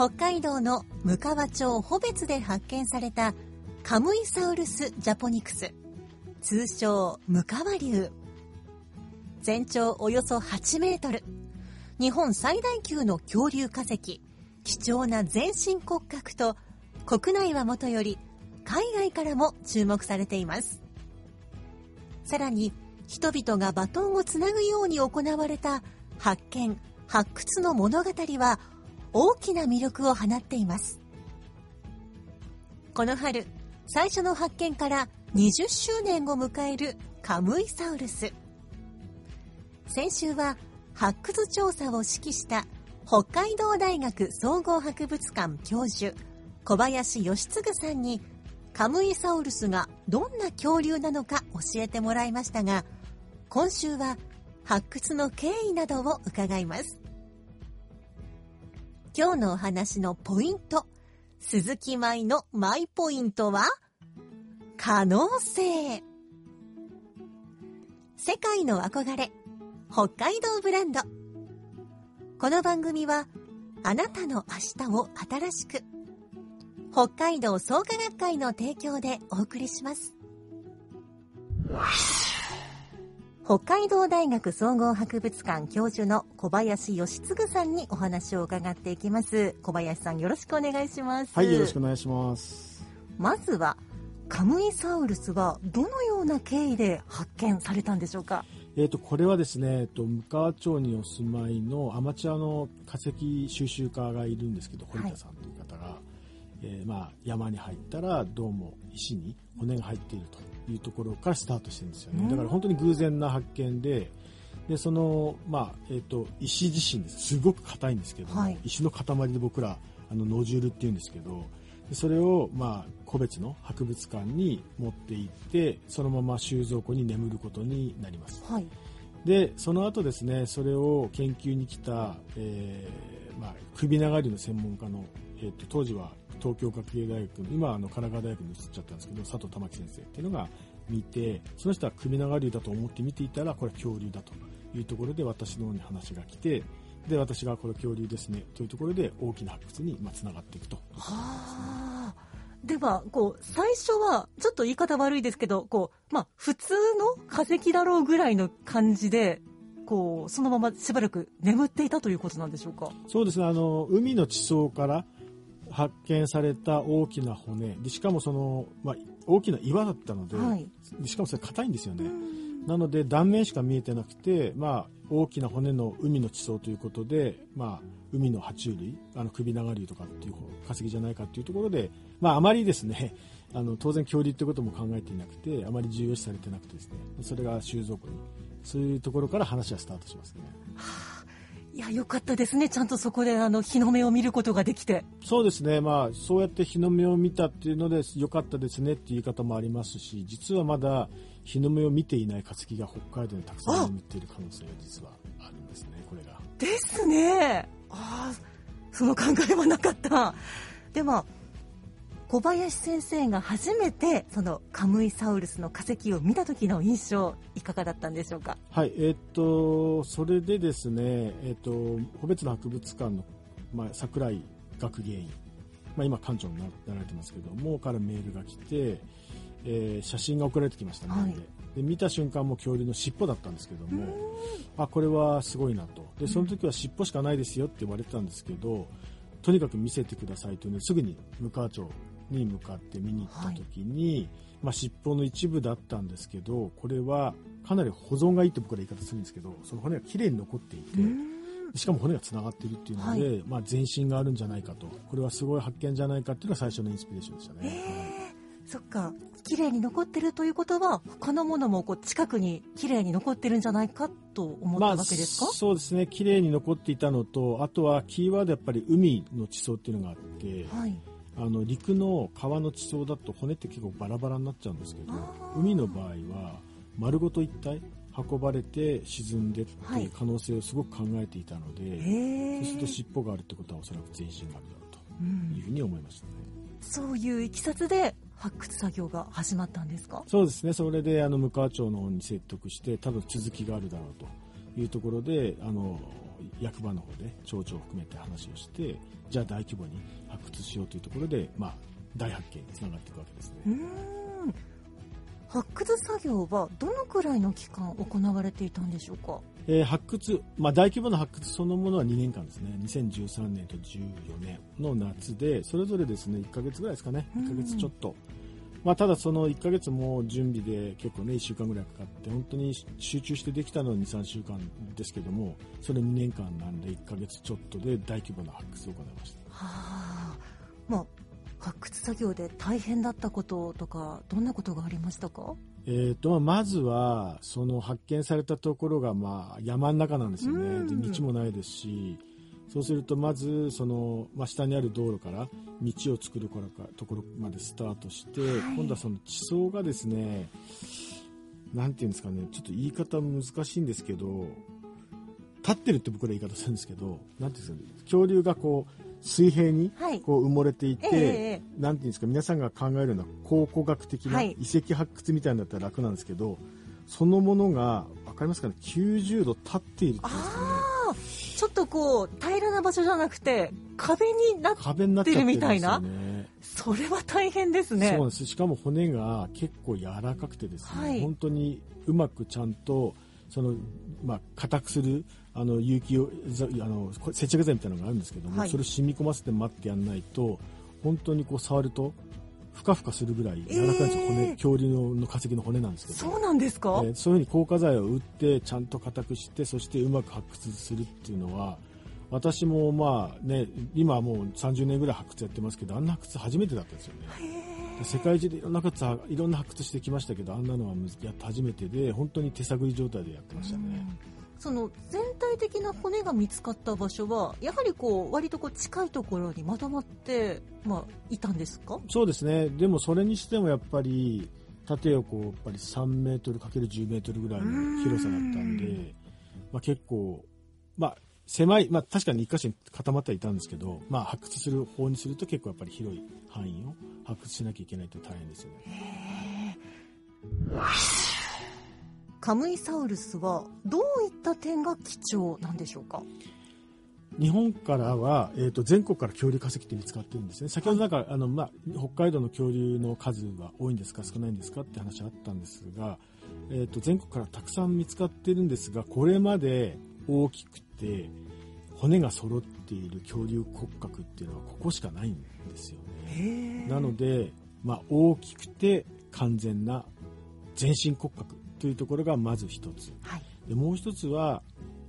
北海道の向川町穂別で発見されたカムイサウルス・ジャポニクス。通称、向川流。全長およそ8メートル。日本最大級の恐竜化石。貴重な全身骨格と、国内はもとより、海外からも注目されています。さらに、人々がバトンをつなぐように行われた発見、発掘の物語は、大きな魅力を放っています。この春、最初の発見から20周年を迎えるカムイサウルス。先週は発掘調査を指揮した北海道大学総合博物館教授小林義嗣さんにカムイサウルスがどんな恐竜なのか教えてもらいましたが今週は発掘の経緯などを伺います今日のお話のポイント。鈴木舞のマイポイントは可能性。世界の憧れ北海道ブランド。この番組はあなたの明日を新しく北海道創価学会の提供でお送りします。北海道大学総合博物館教授の小林義嗣さんにお話を伺っていきます。小林さんよろしくお願いします。はい、よろしくお願いします。まずはカムイサウルスはどのような経緯で発見されたんでしょうか？えっ、と、これはですね、えっと、向川町にお住まいのアマチュアの化石収集家がいるんですけど、堀田さんという方が、えーまあ、山に入ったら、どうも石に骨が入っているというところからスタートしてるんですよね。だから本当に偶然な発見で、で、その、まあ、えっ、と、石自身です。すごく硬いんですけども、はい石の塊で僕ら、あの、ノジュールっていうんですけど、でそれを、まあ、個別の博物館に持って行って、そのまま収蔵庫に眠ることになります。はいで、その後ですね、それを研究に来た、えーまあ、首長竜の専門家の、えーと、当時は東京学芸大学の、今はあの神奈川大学に移っちゃったんですけど、佐藤玉木先生っていうのが見て、その人は首長竜だと思って見ていたら、これは恐竜だというところで私の方に話が来て、で、私がこれ恐竜ですね、というところで大きな発掘にまあつながっていくと。はあ。では、こう、最初は、ちょっと言い方悪いですけど、こう、まあ、普通の化石だろうぐらいの感じで、こう、そのまましばらく眠っていたということなんでしょうか？そうですね、あの、海の地層から発見された大きな骨、でしかもその、まあ、大きな岩だったので、はい。でしかもそれ硬いんですよね。なので断面しか見えてなくて、まあ、大きな骨の海の地層ということで、まあ、海の爬虫類、あの首長竜とかっていう化石じゃないかっていうところで、まあ、あまりですね、あの当然恐竜ってことも考えていなくて、あまり重要視されてなくてですね、それが収蔵庫に、そういうところから話はスタートしますね。いや、よかったですね。ちゃんとそこで、あの、日の目を見ることができて。そうですね、まあ、そうやって日の目を見たっていうので、良かったですねっていう言い方もありますし、実はまだ日の目を見ていない化石が北海道にたくさん眠っている可能性が実はあるんですね、これが。ですね。ああ、その考えはなかった。でも、小林先生が初めて、そのカムイサウルスの化石を見た時の印象、いかがだったんでしょうか。はい、えーっと、それでですね、えーっと、個別の博物館の、まあ、桜井学芸員、まあ、今館長にななられてますけども、からメールが来て、えー写真が送られてきましたね、はいで見た瞬間も恐竜の尻尾だったんですけども、あ、これはすごいなと。で、その時は尻尾しかないですよって言われてたんですけど、とにかく見せてくださいというのですぐに向川町に向かって見に行った時に、まあ、尻尾の一部だったんですけどこれはかなり保存がいいと僕ら言い方するんですけどその骨がきれいに残っていて、しかも骨がつながっているっていうので、はい。まあ、全身があるんじゃないかと。これはすごい発見じゃないかっていうのが最初のインスピレーションでしたね。はい。そっか。綺麗に残ってるということは他のものもこう近くに綺麗に残ってるんじゃないかと思ったわけですか、そうですね。綺麗に残っていたのとあとはキーワードやっぱり海の地層っていうのがあってはいあの陸の川の地層だと骨って結構バラバラになっちゃうんですけど海の場合は丸ごと一体運ばれて沈んでってはい。いう可能性をすごく考えていたので、へえそうすると尻尾があるってことはおそらく全身があるだろうとうん。いうふうに思いましたね。そういういきさつで発掘作業が始まったんですか？そうですね、それであの向川町の方に説得して、多分続きがあるだろうというところで、あの役場の方で町長を含めて話をして、じゃあ大規模に発掘しようというところで、まあ、大発見につながっていくわけですね。うーん発掘作業はどのくらいの期間行われていたんでしょうか？えー発掘、まあ、大規模な発掘そのものは2年間ですね、2013年と14年の夏で、それぞれですね、1ヶ月ぐらいですかね、1ヶ月ちょっと。まあ、ただその1ヶ月も準備で結構ね、1週間ぐらいかかって、本当に集中してできたのは2、3週間ですけども、それ2年間なんで1ヶ月ちょっとで大規模な発掘を行いました。はあ。まあ発掘作業で大変だったこととかどんなことがありましたか？えーとまずはその発見されたところがまあ山の中なんですようん。ね、で道もないですし、そうするとまずその、まあ、下にある道路から道を作るからかところまでスタートして、はい。今度はその地層がですね、なんていうんですかね、ちょっと言い方難しいんですけど、立ってるって僕ら言い方するんですけど、なんていうんですかね、恐竜がこう水平にはい。こう埋もれていて、ええええなんていうんですか、皆さんが考えるような考古学的なはい。遺跡発掘みたいなのだったら楽なんですけど、そのものが、わかりますかね、90度立っているっていうんですかね。ちょっとこう平らな場所じゃなくて壁になってるみたいね。それは大変ですねそうなんです。しかも骨が結構柔らかくてですね、はい本当にうまくちゃんと、その、まあ、硬くする、あの、有機を、ざあの、接着剤みたいなのがあるんですけども、はいそれを染み込ませて待ってやんないと、本当にこう触ると、ふかふかするぐらい柔らかいんですよ、えー骨、恐竜のの化石の骨なんですけど。そうなんですか、えーそういうふうに硬化剤を打ってちゃんと硬くしてそしてうまく発掘するっていうのは私もまあね今はもう30年ぐらい発掘やってますけどあんな発掘初めてだったんですよね。で世界中でいろんな発掘いろんな発掘してきましたけどあんなのはやって初めてで本当に手探り状態でやってましたね、その全体的な骨が見つかった場所はやはりこう割とこう近いところにまとまって、まあ、いたんですか？そうですね。でもそれにしてもやっぱり縦横やっぱり3メートルかける10メートルぐらいの広さだったんで、まあ、結構、まあ、狭い、まあ、確かに一箇所に固まってはいたんですけど、まあ、発掘する方にすると結構やっぱり広い範囲を発掘しなきゃいけないと大変ですよね。カムイサウルスはどういった点が貴重なんでしょうか？日本からは、えー、と全国から恐竜化石って見つかってるんですね。先ほどなんか、あの、まあ、北海道の恐竜の数は多いんですか少ないんですかって話あったんですが、えー、と全国からたくさん見つかってるんですが、これまで大きくて骨が揃っている恐竜骨格っていうのはここしかないんですよね。なので、まあ、大きくて完全な全身骨格というところがまず一つ。はいでもう一つは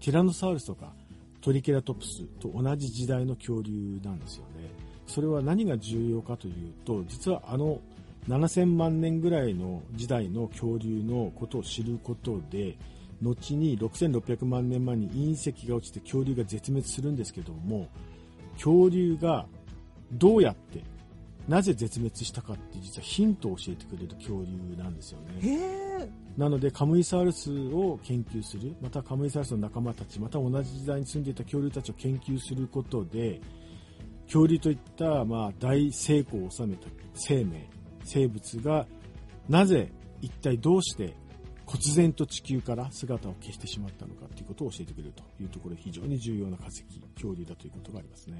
ティラノサウルスとかトリケラトプスと同じ時代の恐竜なんですよね。それは何が重要かというと実はあの7000万年ぐらいの時代の恐竜のことを知ることで後に6600万年前に隕石が落ちて恐竜が絶滅するんですけども恐竜がどうやってなぜ絶滅したかって実はヒントを教えてくれる恐竜なんですよね。なのでカムイサウルスを研究するまたカムイサウルスの仲間たちまた同じ時代に住んでいた恐竜たちを研究することで恐竜といった、まあ、大成功を収めた生命生物がなぜ一体どうして忽然と地球から姿を消してしまったのかということを教えてくれるというところ非常に重要な化石恐竜だということがありますね。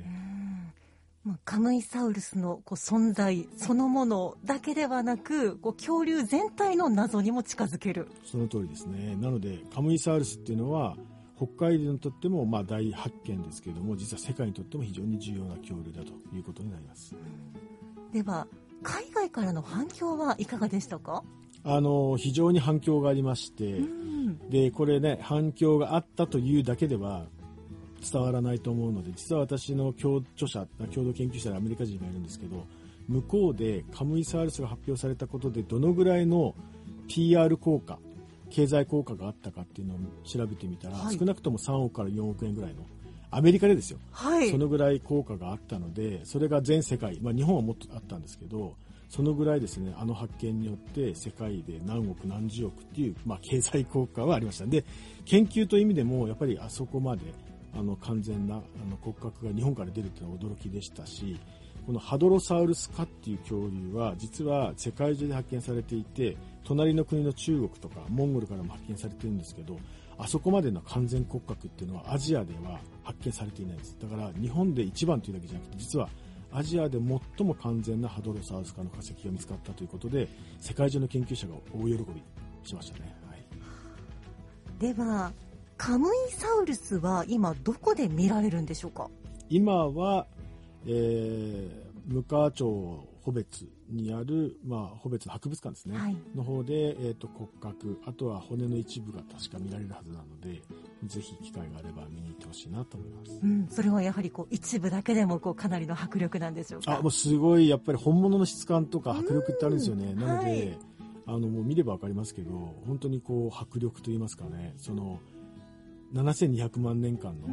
まあ、カムイサウルスのこう存在そのものだけではなくこう恐竜全体の謎にも近づける。その通りですね。なので、カムイサウルスっていうのは、北海道にとってもまあ大発見ですけれども実は世界にとっても非常に重要な恐竜だということになります。では海外からの反響はいかがでしたか？あの非常に反響がありまして、うん。でこれね反響があったというだけでは伝わらないと思うので実は私の共著者共同研究者でアメリカ人がいるんですけど向こうでカムイサウルスが発表されたことでどのぐらいの PR 効果経済効果があったかっていうのを調べてみたら、はい。少なくとも3億から4億円ぐらいのアメリカでですよ。はい。そのぐらい効果があったのでそれが全世界、まあ、日本はもっとあったんですけどそのぐらいですねあの発見によって世界で何億何十億っていう、まあ、経済効果はありました。で研究という意味でもやっぱりあそこまであの完全なあの骨格が日本から出るというのは驚きでしたしこのハドロサウルス科っていう恐竜は実は世界中で発見されていて隣の国の中国とかモンゴルからも発見されてるんですけどあそこまでの完全骨格っていうのはアジアでは発見されていないんです。だから日本で一番というだけじゃなくて実はアジアで最も完全なハドロサウルス科の化石が見つかったということで世界中の研究者が大喜びしましたね、はい、ではカムイサウルスは今どこで見られるんでしょうか？今は、えー、向川町穂別にある、まあ、穂別の博物館ですね、はい。の方で、えー、と骨格あとは骨の一部が確か見られるはずなのでぜひ機会があれば見に行ってほしいなと思います。うん、それはやはりこう一部だけでもこうかなりの迫力なんでしょうか？あもうすごいやっぱり本物の質感とか迫力ってあるんですよね。うんなので、はい。あのもう見れば分かりますけど本当にこう迫力といいますかねその7200万年間の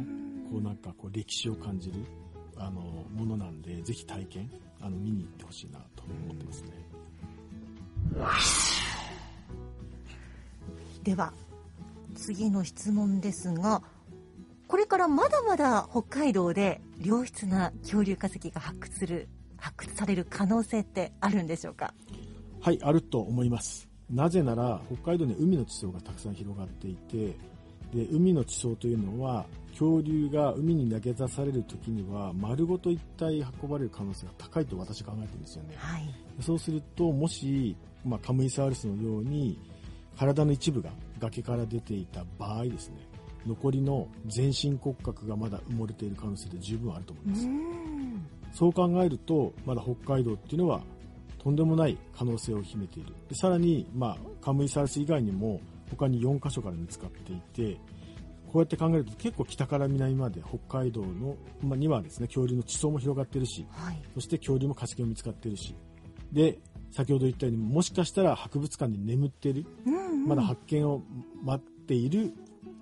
こうなんかこう歴史を感じるあのものなんでぜひ体験あの見に行ってほしいなと思ってますね。では次の質問ですがこれからまだまだ北海道で良質な恐竜化石が発掘する発掘される可能性ってあるんでしょうか？はい、あると思います。なぜなら、北海道に海の地層がたくさん広がっていて、で海の地層というのは、恐竜が海に投げ出される時には、丸ごと一体運ばれる可能性が高いと私は考えてるんですよね。はいそうすると、もし、まあ、カムイサウルスのように、体の一部が崖から出ていた場合ですね、残りの全身骨格がまだ埋もれている可能性で十分あると思いうます。んそう考えると、まだ北海道っていうのは、とんでもない可能性を秘めている。でさらに、まあ、カムイサウルス以外にも、他に4カ所から見つかっていて、こうやって考えると結構北から南まで北海道の、まあ、にはですね、恐竜の地層も広がってるし、はい。そして恐竜も化石も見つかってるし、で、先ほど言ったように、もしかしたら博物館に眠っている、うんうん。まだ発見を待っている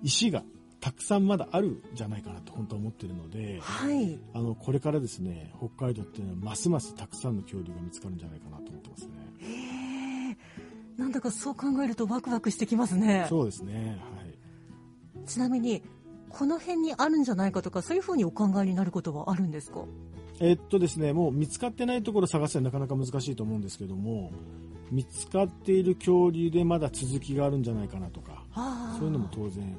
石がたくさんまだあるんじゃないかなと本当は思っているので、はい。あのこれからですね北海道っていうのはますますたくさんの恐竜が見つかるんじゃないかなと思ってますね。なんだかそう考えるとワクワクしてきますね。そうですね。はい。ちなみにこの辺にあるんじゃないかとかそういうふうにお考えになることはあるんですか？えっとですねもう見つかってないところを探すのはなかなか難しいと思うんですけども見つかっている恐竜でまだ続きがあるんじゃないかなとかそういうのも当然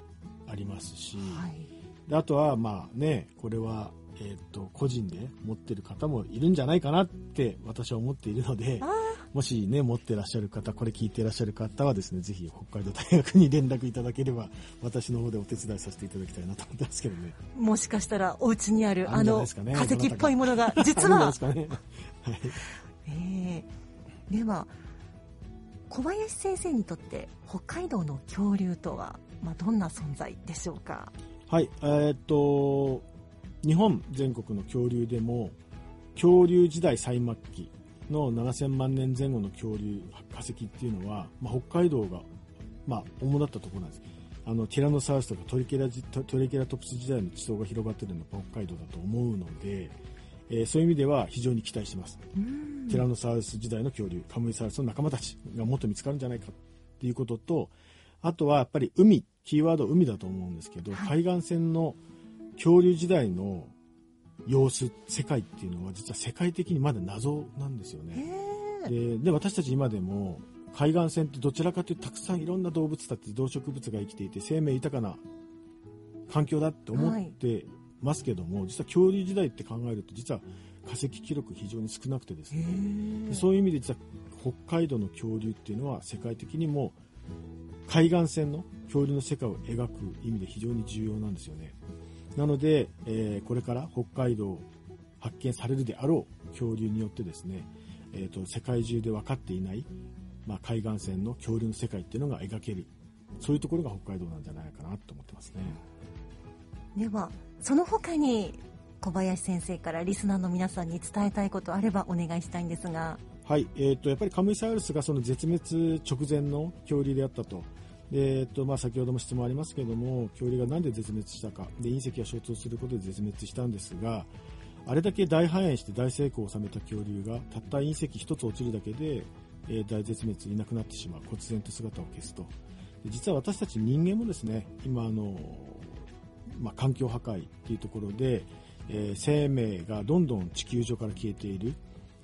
ありますし、はい。であとはまあねこれはえっと個人で持ってる方もいるんじゃないかなって私は思っているのであもしね持ってらっしゃる方これ聞いてらっしゃる方はですねぜひ北海道大学に連絡いただければ私の方でお手伝いさせていただきたいなと思ってますけどね。ーもしかしたらお家にあるあの化石っぽいものが実ははい。ええでは小林先生にとって北海道の恐竜とは、まあ、どんな存在でしょうか？はい、えーっと、日本全国の恐竜でも、恐竜時代最末期の7000万年前後の恐竜化石っていうのは、まあ、北海道が、まあ、主だったところなんです。あの、ティラノサウルスとかトリケラジトトリケラトプス時代の地層が広がってるのは北海道だと思うので、えーそういう意味では非常に期待してます。うんティラノサウルス時代の恐竜、カムイサウルスの仲間たちがもっと見つかるんじゃないかっていうことと、あとはやっぱり海、キーワード海だと思うんですけど、はい海岸線の恐竜時代の様子、世界っていうのは実は世界的にまだ謎なんですよへね。えでで、私たち今でも海岸線ってどちらかというとたくさんいろんな動物たち、動植物が生きていて生命豊かな環境だって思ってますけども、実は恐竜時代って考えると実は化石記録非常に少なくてですへね、そういう意味で実は北海道の恐竜っていうのは世界的にも海岸線の恐竜の世界を描く意味で非常に重要なんですよね。なので、えー、これから北海道発見されるであろう恐竜によってですね、えーと、世界中で分かっていない、まあ、海岸線の恐竜の世界っていうのが描けるそういうところが北海道なんじゃないかなと思ってますね。ではその他に小林先生からリスナーの皆さんに伝えたいことあればお願いしたいんですが。はい、えーと、やっぱりカムイサウルスがその絶滅直前の恐竜であったとでえーとまあ、先ほども質問ありますけれども恐竜がなんで絶滅したか。で隕石が衝突することで絶滅したんですがあれだけ大繁栄して大成功を収めた恐竜がたった隕石1つ落ちるだけで、えー、大絶滅いなくなってしまう。忽然と姿を消すと。実は私たち人間もですね今あの、まあ、環境破壊というところで、えー、生命がどんどん地球上から消えている。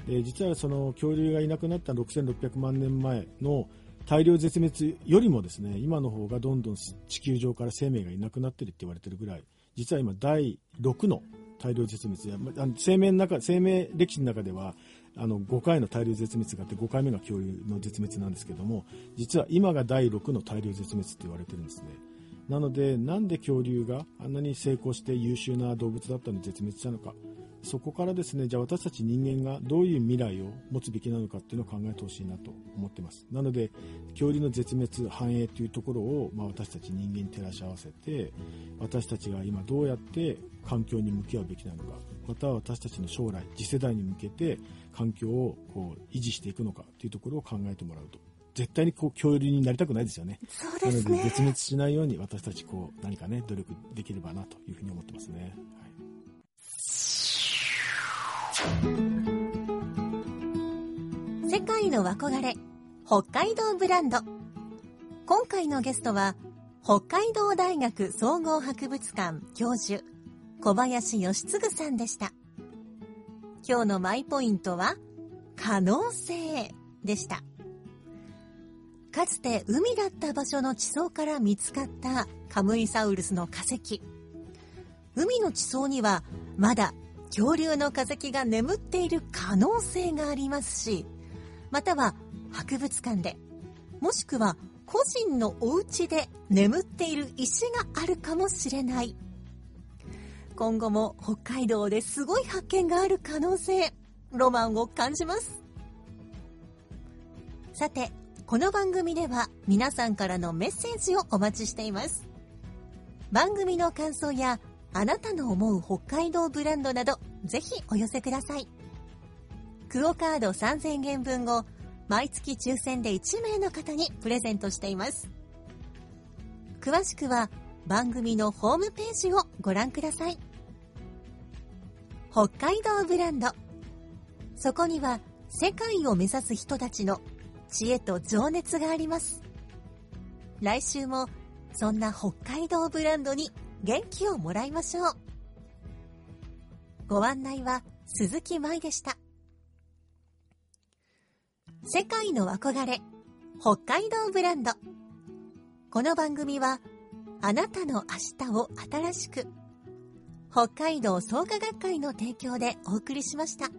で実はその恐竜がいなくなった6600万年前の大量絶滅よりもですね今の方がどんどん地球上から生命がいなくなってるって言われてるぐらい実は今第6の大量絶滅あの生命の中生命歴史の中ではあの5回の大量絶滅があって5回目が恐竜の絶滅なんですけども実は今が第6の大量絶滅って言われてるんですね。なのでなんで恐竜があんなに成功して優秀な動物だったのに絶滅したのか。そこからですね、じゃあ私たち人間がどういう未来を持つべきなのかっていうのを考えてほしいなと思ってます。なので、恐竜の絶滅、繁栄というところを、まあ、私たち人間に照らし合わせて、私たちが今どうやって環境に向き合うべきなのか、または私たちの将来、次世代に向けて環境をこう維持していくのかというところを考えてもらうと。絶対にこう恐竜になりたくないですよね。そうですね。なので絶滅しないように私たちこう何かね、努力できればなというふうに思ってますね。世界の憧れ北海道ブランド。今回のゲストは北海道大学総合博物館教授小林義嗣さんでした。今日のマイポイントは可能性でした。かつて海だった場所の地層から見つかったカムイサウルスの化石。海の地層にはまだ恐竜の化石が眠っている可能性がありますし、または博物館で、もしくは個人のお家で眠っている石があるかもしれない。今後も北海道ですごい発見がある可能性、ロマンを感じます。さて、この番組では皆さんからのメッセージをお待ちしています。番組の感想やあなたの思う北海道ブランドなど、ぜひお寄せください。クオカード3000円分を毎月抽選で1名の方にプレゼントしています。詳しくは番組のホームページをご覧ください。北海道ブランド。そこには世界を目指す人たちの知恵と情熱があります。来週もそんな北海道ブランドに元気をもらいましょう。ご案内は鈴木舞でした。世界の憧れ、北海道ブランド。この番組は、あなたの明日を新しく、北海道創価学会の提供でお送りしました。